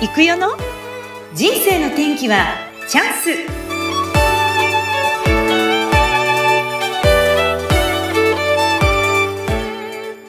行くよの？人生の天気はチャンス。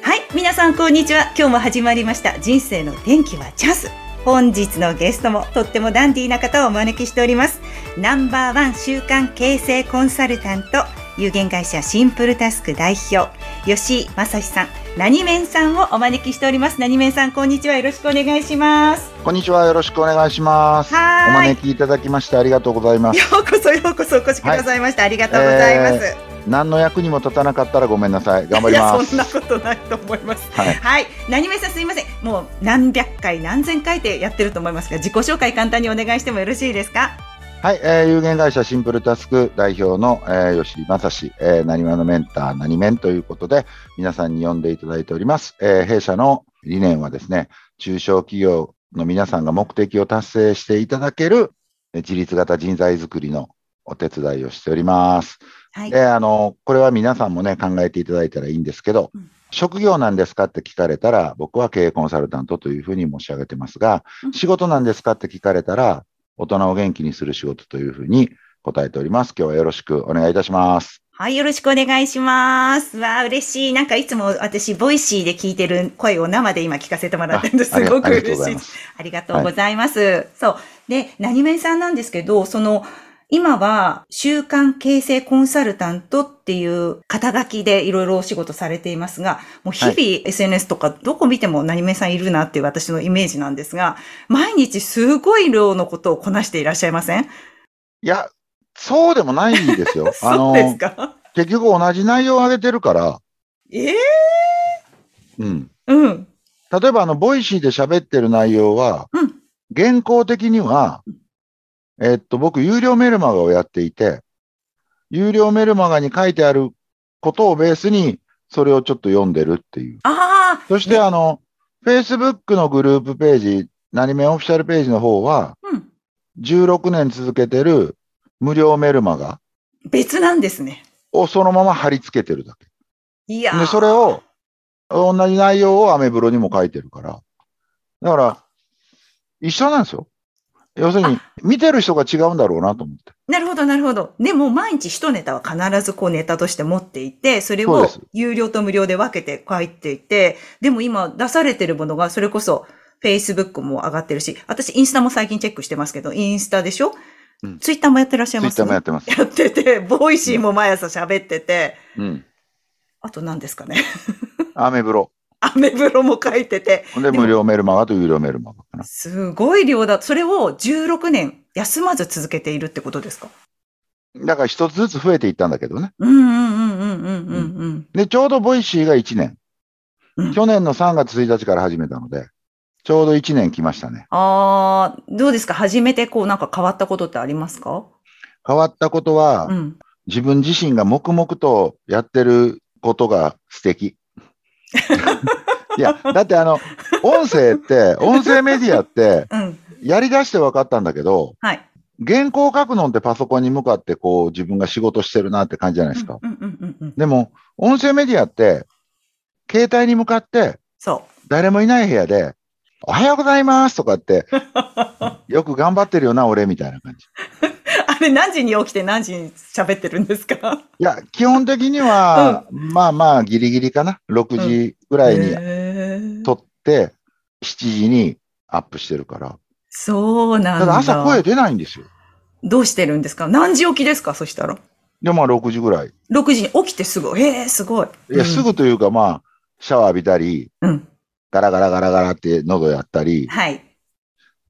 はい皆さんこんにちは。今日も始まりました。人生の天気はチャンス。本日のゲストもとってもダンディーな方をお招きしております。ナンバーワン週刊形成コンサルタント有限会社シンプルタスク代表吉井正史さん。何面さんをお招きしております。何面さんこんにちは。よろしくお願いします。こんにちは。よろしくお願いします。おはい。招きいただきましてありがとうございます。ようこそようこそお越しくださいました、ありがとうございます、え何の役にも立たなかったらごめんなさい。頑張りまいやそんなすことないと思います。はい。はい、何名さんすいません。もう何百回何千回ってやってると思いますが、自己紹介簡単にお願いしてもよろしいですか？はい、えー有限会社シンプルタスク代表の、えー吉井正史、えー、何話のメンター何面ということで皆さんに呼んでいただいております、えー弊社の理念はですね中小企業の皆さんが目的を達成していただけるえー自立型人材づくりのお手伝いをしております。はい。で、あの、これは皆さんもね、考えていただいたらいいんですけど、うん。職業なんですかって聞かれたら、僕は経営コンサルタントというふうに申し上げてますが、うん。仕事なんですかって聞かれたら、大人を元気にする仕事というふうに答えております。今日はよろしくお願いいたします。はい、よろしくお願いします。わあ、嬉しい。なんかいつも私、 Voicy で聞いてる声を生で今聞かせてもらってるんです。すごく嬉しい。ありがとうございます。そう。で、何面さんなんですけど、その、今は、習慣形成コンサルタントっていう肩書きでいろいろお仕事されていますが、もう日々 SNS とかどこ見ても何面さんいるなっていう私のイメージなんですが、毎日すごい量のことをこなしていらっしゃいません？いや、そうでもないんですよ。そうですか？結局同じ内容を上げてるから、ええうん。うん。例えば、あの、 Voicy で喋ってる内容は、うん。原稿的には、えっと、僕、有料メルマガをやっていて、有料メルマガに書いてあることをベースに、それをちょっと読んでるっていう。ああ、そして、あの、Facebook のグループページ、何面オフィシャルページの方は、うん。16年続けてる無料メルマガ別なんですね。をそのまま貼り付けてるだけ。いやーで、それを、同じ内容をアメブロにも書いてるから。だから、一緒なんですよ。要するに、見てる人が違うんだろうなと思って。なるほど、なるほど。でも、毎日一ネタは必ずこうネタとして持っていて、それを有料と無料で分けて書いていて、でも今出されてるものが、それこそ、Facebook も上がってるし、私インスタも最近チェックしてますけど、インスタでしょ、うんツイッターもやってらっしゃいます？ツイッターもやってます。やってて、 Voicy も毎朝喋ってて、うん。あと何ですかね？アメブロ。アメブロも書いてて、で、無料メルマガと有料メルマガかな。すごい量だ。それを16年休まず続けているってことですか？だから一つずつ増えていったんだけどね。うんうんうんうんうんうんうん。で、ちょうど Voicy が1年。うん去年の3月1日から始めたので、ちょうど1年来ましたね。ああ、どうですか？初めてこうなんか変わったことってありますか？変わったことは、うん。自分自身が黙々とやってることが素敵。いや、だってあの、音声って、音声メディアって、うん。やり出して分かったんだけど、はい。原稿書くのってパソコンに向かってこう自分が仕事してるなって感じじゃないですか。でも、音声メディアって、携帯に向かってそ誰もいない部屋で、おはようございますとかって、よく頑張ってるよな、俺みたいな感じ。れ何時に起きて何時に喋ってるんですか？いや、基本的には、まあまあ、ギリギリかな。6時ぐらいに撮って、7時にアップしてるから。そうなんだ。ただ朝声出ないんですよ。どうしてるんですか？何時起きですか？そしたら。で、まあ6時ぐらい。6時に起きてすぐ。へえ、すごい。いや、うんすぐというかまあ、シャワー浴びたり、うん。ガラガラガラガラって喉やったり、はい。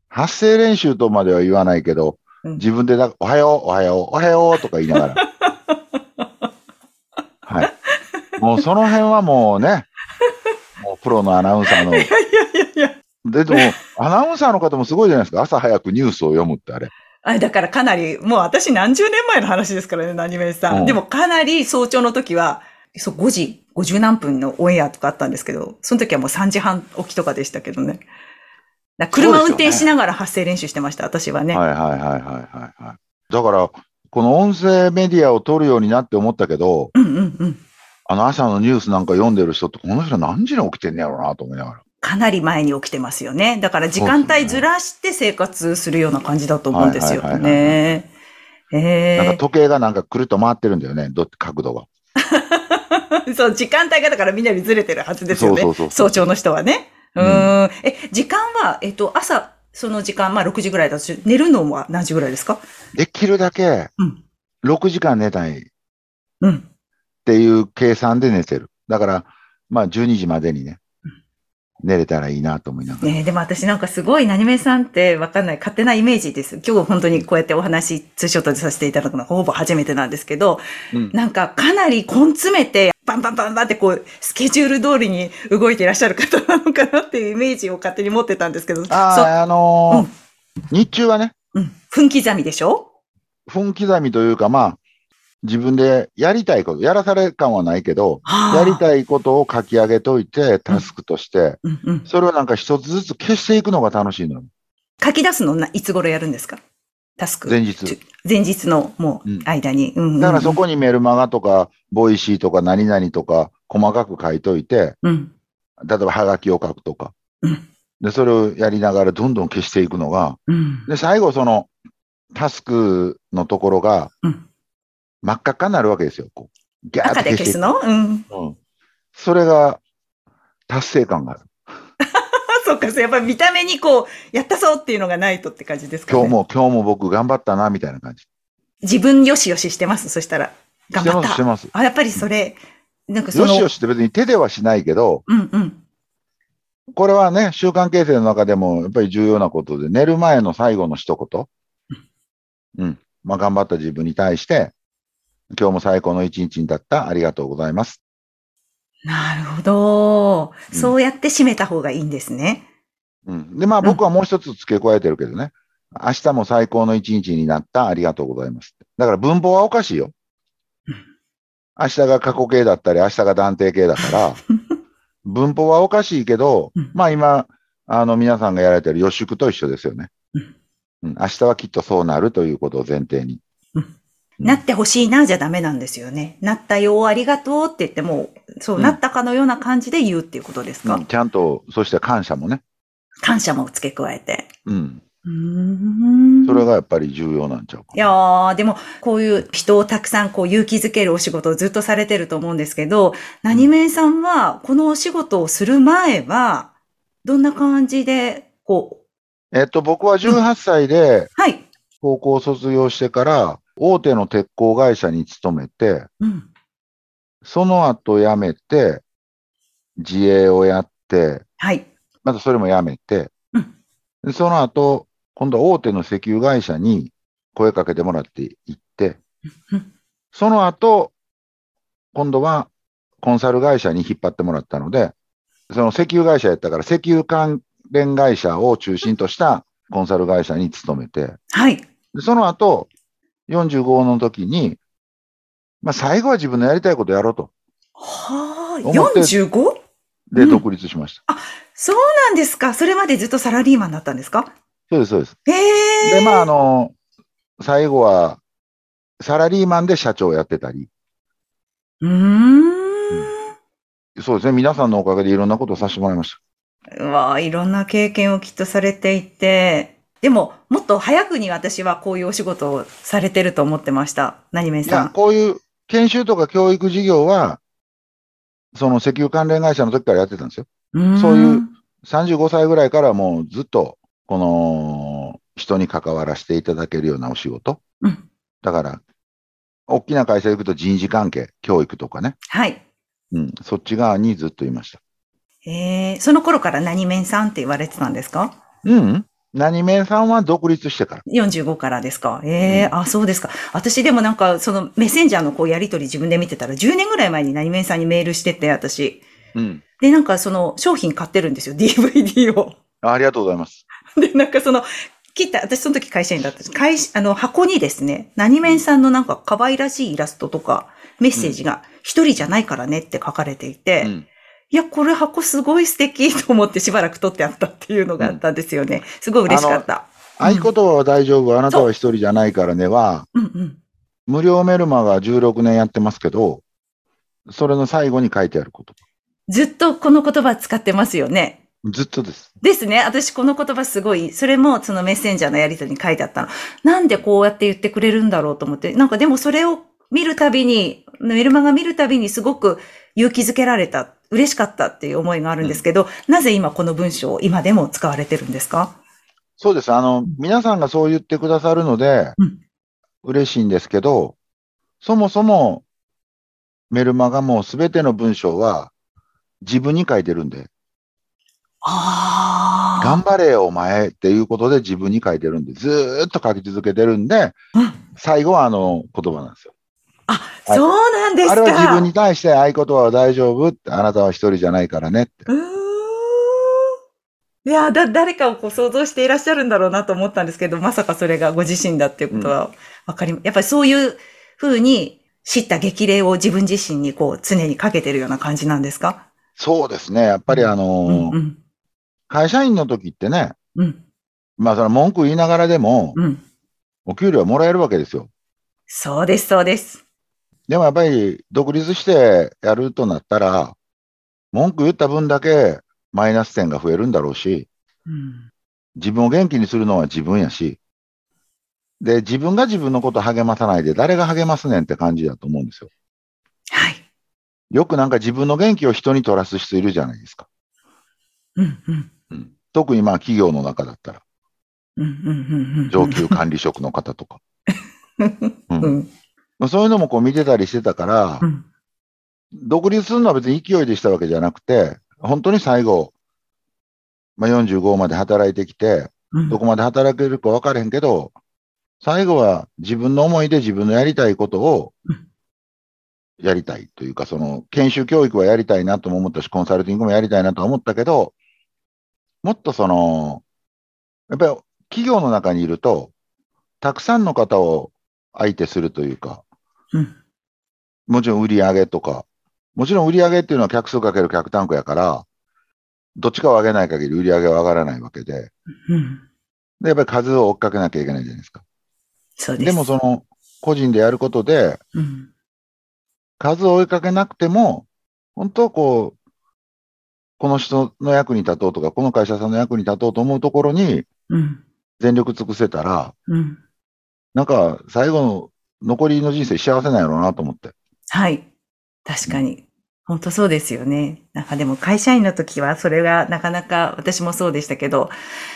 発声練習とまでは言わないけど、うん自分でだ、おはよう、おはよう、おはようとか言いながら。はい。もうその辺はもうね、もうプロのアナウンサーの、いやいやいや。ででも、アナウンサーの方もすごいじゃないですか。朝早くニュースを読むってあれ。あだからかなり、もう私何十年前の話ですからね、何名さん。うんでもかなり早朝の時は、そう、5時、50何分のオンエアとかあったんですけど、その時はもう3時半起きとかでしたけどね。だ車運転しながら発声練習してました、私はね。はいはいはいはいはいはい。だから、この音声メディアを撮るようになって思ったけど、うんうんうん。あの朝のニュースなんか読んでる人って、この人何時に起きてんねやろうなと思いながら。かなり前に起きてますよね。だから時間帯ずらして生活するような感じだと思うんですよね。えなんかえ時計がなんかくるっと回ってるんだよね、ど角度が。そう、時間帯がだからみんなにずれてるはずですよね。そうそうそうそう早朝の人はね。ううん。え、時間は、えっと、朝、その時間、まあ6時ぐらいだとし、寝るのは何時ぐらいですか？できるだけうん、6時間寝たいっうん。ていう計算で寝てる。だから、まあ12時までにね、寝れたらいいなと思いながら。ねえでも私なんかすごい何めさんってわかんない勝手なイメージです。今日本当にこうやってお話、ツーショットでさせていただくのはほぼ初めてなんですけど、うんなんかかなり根詰めて、バンバンバンバンってこう、スケジュール通りに動いていらっしゃる方なのかなっていうイメージを勝手に持ってたんですけど、ああ、あのー日中はね、そう、うん、分刻みでしょ？分刻みというか、まあ、自分でやりたいこと、やらされ感はないけど、やりい。たいことを書き上げといて、タスクとして、うんうん、それをなんか一つずつ消していくのが楽しいのよ。書き出すのはいつ頃やるんですか？タスク。前日。前日のもううん間に。うんだからそこにメルマガとか、 Voicy とか何々とか、細かく書いといて、うん。例えばハガキを書くとか。うんで、それをやりながらどんどん消していくのが、うん。で、最後その、タスクのところがうん、真っ赤っかになるわけですよ。こうギャー赤って消しの？うん。うん。それが、達成感がある。あ、そっか、そうやっぱり見た目にこう、やったぞっていうのがないとって感じですかね。今日も、今日も僕頑張ったな、みたいな感じ。自分よしよししてますそしたら。頑張っしてます、してた。ます。あ、やっぱりそれ、なんかその、よしよしって別に手ではしないけど、うんうん。これはね、習慣形成の中でもやっぱり重要なことで、寝る前の最後の一言。うん。まあ、頑張った自分に対して、今日も最高の一日にだった。ありがとうございます。なるほど。うんそうやって締めた方がいいんですね。うん。で、まあ僕はもう一つ付け加えてるけどね。明日も最高の一日になった。ありがとうございます。だから文法はおかしいようん。明日が過去形だったり、明日が断定形だから、文法はおかしいけどうん、まあ今、あの皆さんがやられてる予祝と一緒ですよね。うんうん、明日はきっとそうなるということを前提に。うんなってほしいなじゃダメなんですよね。なったよ、ありがとうって言っても、そう、うんなったかのような感じで言うっていうことですか、うんちゃんと、そして感謝もね。感謝も付け加えて。うん。うーん。それがやっぱり重要なんちゃうかいやー、でも、こういう人をたくさんこう勇気づけるお仕事をずっとされてると思うんですけど、何名さんは、このお仕事をする前は、どんな感じで、こう、えっと、僕は18歳ではい。高校を卒業してから、大手の鉄鋼会社に勤めて、うん。その後辞めて、自営をやって、はい。またそれも辞めて、うんでその後、今度は大手の石油会社に声かけてもらって行ってうん、その後、今度はコンサル会社に引っ張ってもらったので、その石油会社やったから石油関連会社を中心としたコンサル会社に勤めて、はい。でその後、45の時に、まあ最後は自分のやりたいことやろうと。はあ、思って 45? で、うん独立しました。そうなんですかそれまでずっとサラリーマンだったんですか？そうです、そうです。ええで、まあ、あの、最後は、サラリーマンで社長をやってたり、うーん。そうですね、皆さんのおかげでいろんなことをさせてもらいましうわあいろんな経験をきっとされていて、でも、もっと早くに私はこういうお仕事をされてると思ってました。何名た。いや、さん。こういう研修とか教育事業は、その石油関連会社の時からやってたんですよ。そういう35歳ぐらいからもうずっと、この、人に関わらせていただけるようなお仕事。うんだから、大きな会社行くと人事関係、教育とかね。はい。うん、そっち側にずっといました。えー、その頃から何面さんって言われてたんですか？うん。何名さんは独立してから？45からですかええうんあ、そうですか。私でもなんか、そのメッセンジャーのこうやりとり自分で見てたら、10年ぐらい前に何面さんにメールしてて、私。うん。で、なんかその商品買ってるんですよ、DVD を。あありがとうございます。で、なんかその、切った、私その時会社員だったんです。会社、あの、箱にですね、何面さんのなんか可愛らしいイラストとか、メッセージが、一人じゃないからねって書かれていて、うん。いや、これ箱すごい素敵と思ってしばらく撮ってあったっていうのがあったんですよね。すごい嬉しかった。合言葉は大丈夫、あなたは一人じゃないからねは、うんうん。無料メルマが16年やってますけど、それの最後に書いてあること。ずっとこの言葉使ってますよね。ずっとです。ですね。私この言葉すごい、それもそのメッセンジャーのやりとりに書いてあったの。なんでこうやって言ってくれるんだろうと思って。なんかでもそれを見るたびに、メルマガ見るたびにすごく勇気づけられた、嬉しかったっていう思いがあるんですけど、なぜ今この文章を今でも使われてるんですか？そうです。あの、皆さんがそう言ってくださるのでうん、嬉しいんですけど、そもそもメルマガもすべての文章は自分に書いてるんで、あ頑張れよお前っていうことで自分に書いてるんで、ずーっと書き続けてるんで、うん。最後はあの言葉なんですよ。あ、そうなんですか。あれは自分に対して合言葉は大丈夫って、あなたは一人じゃないからねって。うーん。いや、だ、誰かをこう想像していらっしゃるんだろうなと思ったんですけど、まさかそれがご自身だっていうことはわかり、やっぱりそういうふうに知った激励を自分自身にこう常にかけてるような感じなんですか？そうですね。やっぱりあのーうん、うん、会社員の時ってね、うん、まあその文句言いながらでも、うん。お給料はもらえるわけですよ。そうです、そうです。でもやっぱり独立してやるとなったら、文句言った分だけマイナス点が増えるんだろうし、うん、自分を元気にするのは自分やし、で、自分が自分のこと励まさないで誰が励ますねんって感じだと思うんですよ。はい。よくなんか自分の元気を人に取らす人いるじゃないですか。うん、うん。うん、特にまあ企業の中だったら、うん、うん、うん、うん。上級管理職の方とか。うん。うん。まあそういうのもこう見てたりしてたからう、ん。独立するのは別に勢いでしたわけじゃなくて、本当に最後、まあ、45まで働いてきて、うんどこまで働けるか分からへんけど、最後は自分の思いで自分のやりたいことをうんやりたいというか、その研修教育はやりたいなとも思ったし、コンサルティングもやりたいなとは思ったけど、もっとその、やっぱり企業の中にいると、たくさんの方を相手するというか、うん。もちろん売り上げとか、もちろん売り上げっていうのは客数かける客単価やから、どっちかを上げない限り売り上げは上がらないわけで、うん。で、やっぱり数を追っかけなきゃいけないじゃないですか。そうです。でもその、個人でやることで、うん。数を追いかけなくても、本当こう、この人の役に立とうとか、この会社さんの役に立とうと思うところにうん。全力尽くせたら、うん。なんか最後の残りの人生幸せなんやろうなと思って。はい。確かに。本当そうですよね。なんかでも会社員の時はそれがなかなか私もそうでしたけど、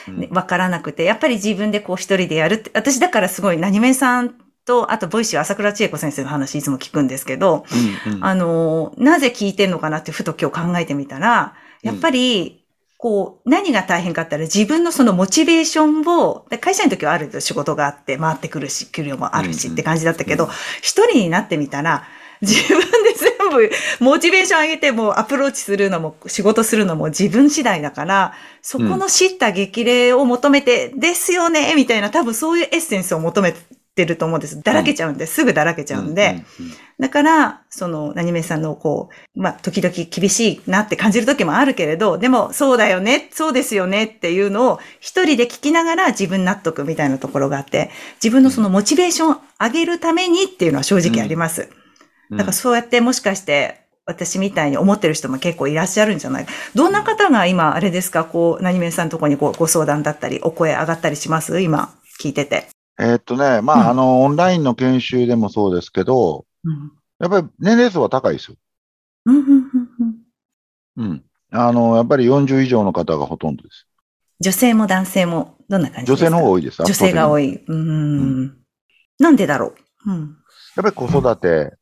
ねわからなくて、やっぱり自分でこう一人でやるって、私だからすごい何面さんと、あと Voicy 朝倉千恵子先生の話いつも聞くんですけど、うんうんあの、なぜ聞いてんのかなってふと今日考えてみたら、やっぱり、こう、何が大変かって言ったら自分のそのモチベーションを、で会社員の時はある仕事があって回ってくるし、給料もあるしうんうんって感じだったけどうん、一人になってみたら、自分で全部モチベーション上げてもうアプローチするのも仕事するのも自分次第だから、そこの知った激励を求めてですよね、みたいな多分そういうエッセンスを求めてると思うんです。だらけちゃうんで、すぐだらけちゃうんで。だから、その、何めさんのこう、まあ、時々厳しいなって感じる時もあるけれど、でも、そうだよね、そうですよねっていうのを一人で聞きながら自分納得みたいなところがあって、自分のそのモチベーションを上げるためにっていうのは正直あります。うんだからそうやってもしかして、私みたいに思ってる人も結構いらっしゃるんじゃないどんな方が今、あれですか、こう、何めさんのところにこうご相談だったり、お声上がったりします？今、聞いてて。えーっとね、まあ、うんあの、オンラインの研修でもそうですけど、うん。やっぱり年齢層は高いですよ。うん、うん、うん、うん。うん。あの、やっぱり40以上の方がほとんどです。女性も男性も、どんな感じですか？女性の方が多いです。女性が多い。い。うーん。なんでだろう？うん。やっぱり子育て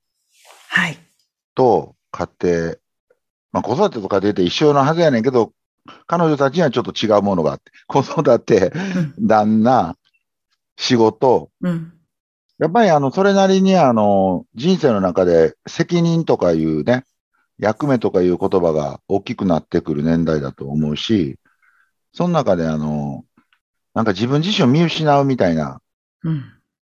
はい。と家庭、まあ子育てと家庭って一緒のはずやねんけど、彼女たちにはちょっと違うものがあって、子育て、うん。旦那、仕事、うん。やっぱりあの、それなりにあの、人生の中で責任とかいうね、役目とかいう言葉が大きくなってくる年代だと思うし、その中であの、なんか自分自身を見失うみたいなうん。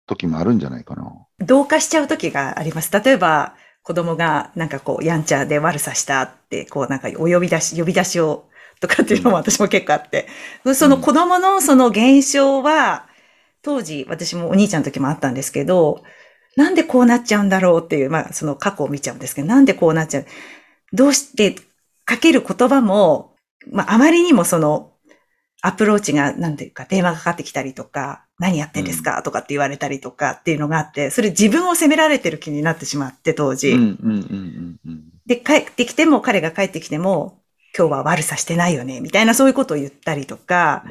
時もあるんじゃないかな。同化しちゃう時があります。例えば、子供がなんかこう、やんちゃで悪さしたって、こうなんかお呼び出し、呼び出しを、とかっていうのも私も結構あって。その子供のその現象は、当時私もお兄ちゃんの時もあったんですけど、なんでこうなっちゃうんだろうっていう、まあその過去を見ちゃうんですけど、なんでこうなっちゃう。どうして、かける言葉も、まあ、あまりにもその、アプローチが、なんていうか、電話がかかってきたりとか、何やってんですかとかって言われたりとかっていうのがあって、それ自分を責められてる気になってしまって、当時。で、帰ってきても、彼が帰ってきても、今日は悪さしてないよね、みたいなそういうことを言ったりとか、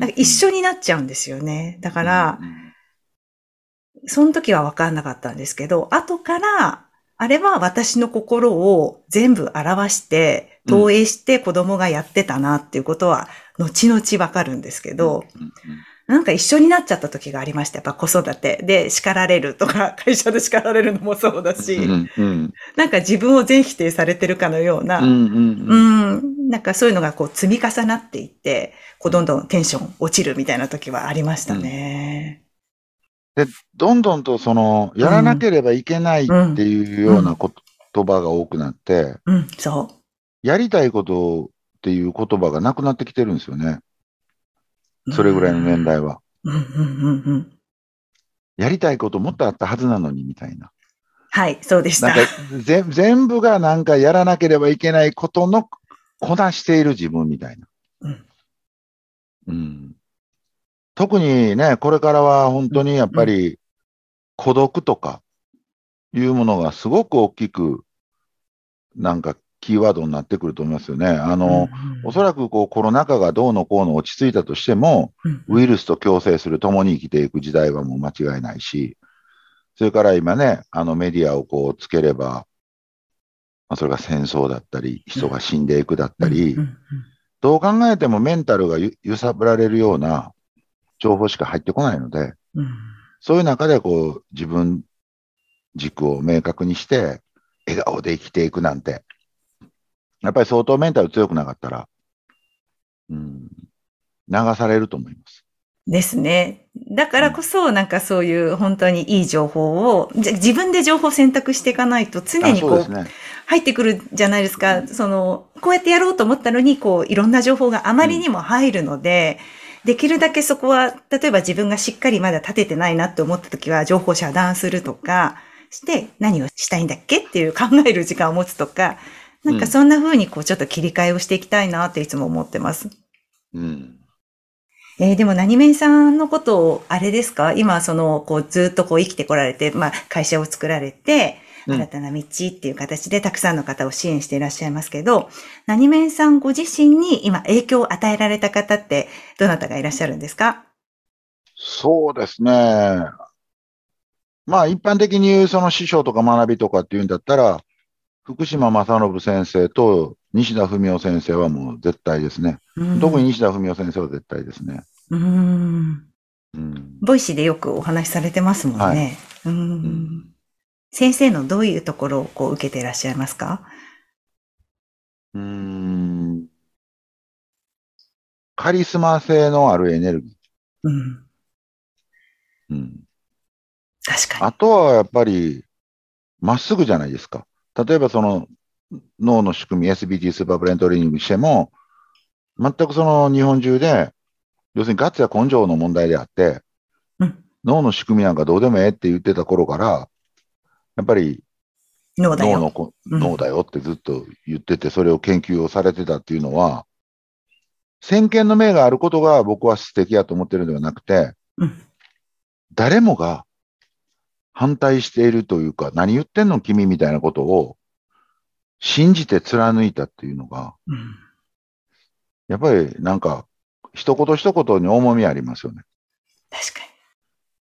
か一緒になっちゃうんですよね。だから、その時は分かんなかったんですけど、後から、あれは私の心を全部表して、投影して子供がやってたなっていうことは、後々分かるんですけど、なんか一緒になっちゃった時がありました。やっぱ子育てで叱られるとか、会社で叱られるのもそうだし、うんうんなんか自分を全否定されてるかのような、うんうんなんかそういうのがこう積み重なっていって、こうどんどんテンション落ちるみたいな時はありましたね。どんどんとその、やらなければいけないっていうようなこ言葉が多くなって、うん、そやりたいことっていう言葉がなくなってきてるんですよね。う。それぐらいの年代は。うん。うん、うん、うん、うん。やりたいこともっとあったはずなのに、みたいな。はい、そうでした。なんかぜ 全部がなんかやらなければいけないことのこなしている自分みたいな。うんうん特にね、これからは本当にやっぱり孤独とかいうものがすごく大きくなんかキーワードになってくると思いますよね。あの、おそららくこうコロナ禍がどうのこうの落ち着いたとしても、くウイルスと共生する、共に生きていく時代はもう間違いないし、それから今ね、あのメディアをこうつければ、まあ、それが戦争だったり、人が死んでいくだったり、どう考えてもメンタルがゆ揺さぶられるような情報しか入ってこないので、そういう中でこう自分軸を明確にして、笑顔で生きていくなんて、やっぱり相当メンタル強くなかったら、うん、流されると思います。ですね。だからこそ、なんかそういう本当にいい情報を、じゃ自分で情報を選択していかないと常にこうね。入ってくるじゃないですか。その、こうやってやろうと思ったのに、こう、いろんな情報があまりにも入るので、できるだけそこは、例えば自分がしっかりまだ立ててないなって思った時は、情報を遮断するとか、して、何をしたいんだっけっていう考える時間を持つとか、なんかそんな風にこう、ちょっと切り替えをしていきたいなっていつも思ってます。うん。えーでも何面さんのことを、あれですか？今、その、こう、ずっとこう生きてこられて、まあ、会社を作られて、うん新たな道っていう形でたくさんの方を支援していらっしゃいますけど、何面さんご自身に今影響を与えられた方って、どなたがいらっしゃるんですか？そうですね。まあ一般的に言うその師匠とか学びとかっていうんだったら、福島正伸先生と西田文郎先生はもう絶対ですね。特に。西田文郎先生は絶対ですね。うん。うんうん。 Voicy でよくお話しされてますもんね。はいうんん先生のどういうところをこう受けていらっしゃいますか？うーん。カリスマ性のあるエネルギうん。ー。うん。確かに。あとはやっぱり、まっすぐじゃないですか。例えばその脳の仕組み、SBT スーパーブレーントレーニングにしても、全くその日本中で、要するにガッツや根性の問題であって、うん。脳の仕組みなんかどうでもええって言ってた頃から、やっぱり脳だよ。脳のこうん。脳だよってずっと言ってて、それを研究をされてたっていうのは、先見の明があることが僕は素敵やと思ってるのではなくて、うん。誰もが反対しているというか、何言ってんの君みたいなことを信じて貫いたっていうのが、うんやっぱりなんか、一言一言に重みありますよね。確か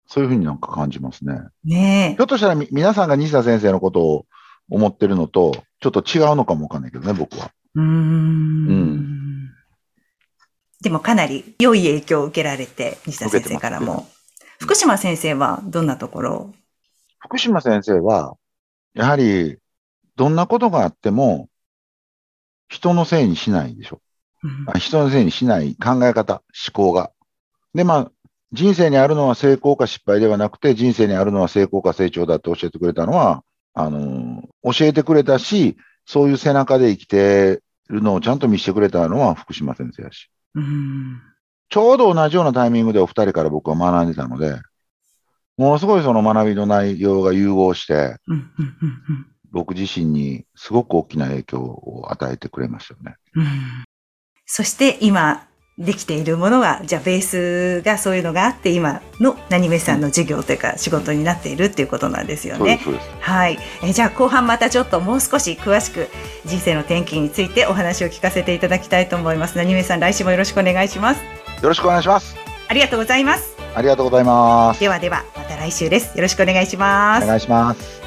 そういうふうになんか感じますね。に。ねひょっとしたらみ皆さんが西田先生のことを思ってるのと、ちょっと違うのかもわかんないけどね、僕は。え。うーん。でもかなり良い影響を受けられて、西田先生からも。福島先生はどんなところを福島先生は、やはり、どんなことがあっても、人のせいにしないでしょ。うんあ人のせいにしない考え方、思考が。で、まあ、人生にあるのは成功か失敗ではなくて、人生にあるのは成功か成長だって教えてくれたのは、あの、教えてくれたし、そういう背中で生きてるのをちゃんと見せてくれたのは福島先生やし。うんちょうど同じようなタイミングでお二人から僕は学んでたので、ものすごいその学びの内容が融合して、僕自身にすごく大きな影響を与えてくれましたよね。うんうんそして今できているものが、じゃあベースがそういうのがあって、今の何めさんの授業というか仕事になっているっていうことなんですよね。はい。えじゃあ後半またちょっともう少し詳しく人生の転機についてお話を聞かせていただきたいと思います。何めさん、来週もよろしくお願いします。よろしくお願いします。ありがとうございます。ありがとうございます。ではでは、また来週です。よろしくお願いします。お願いします。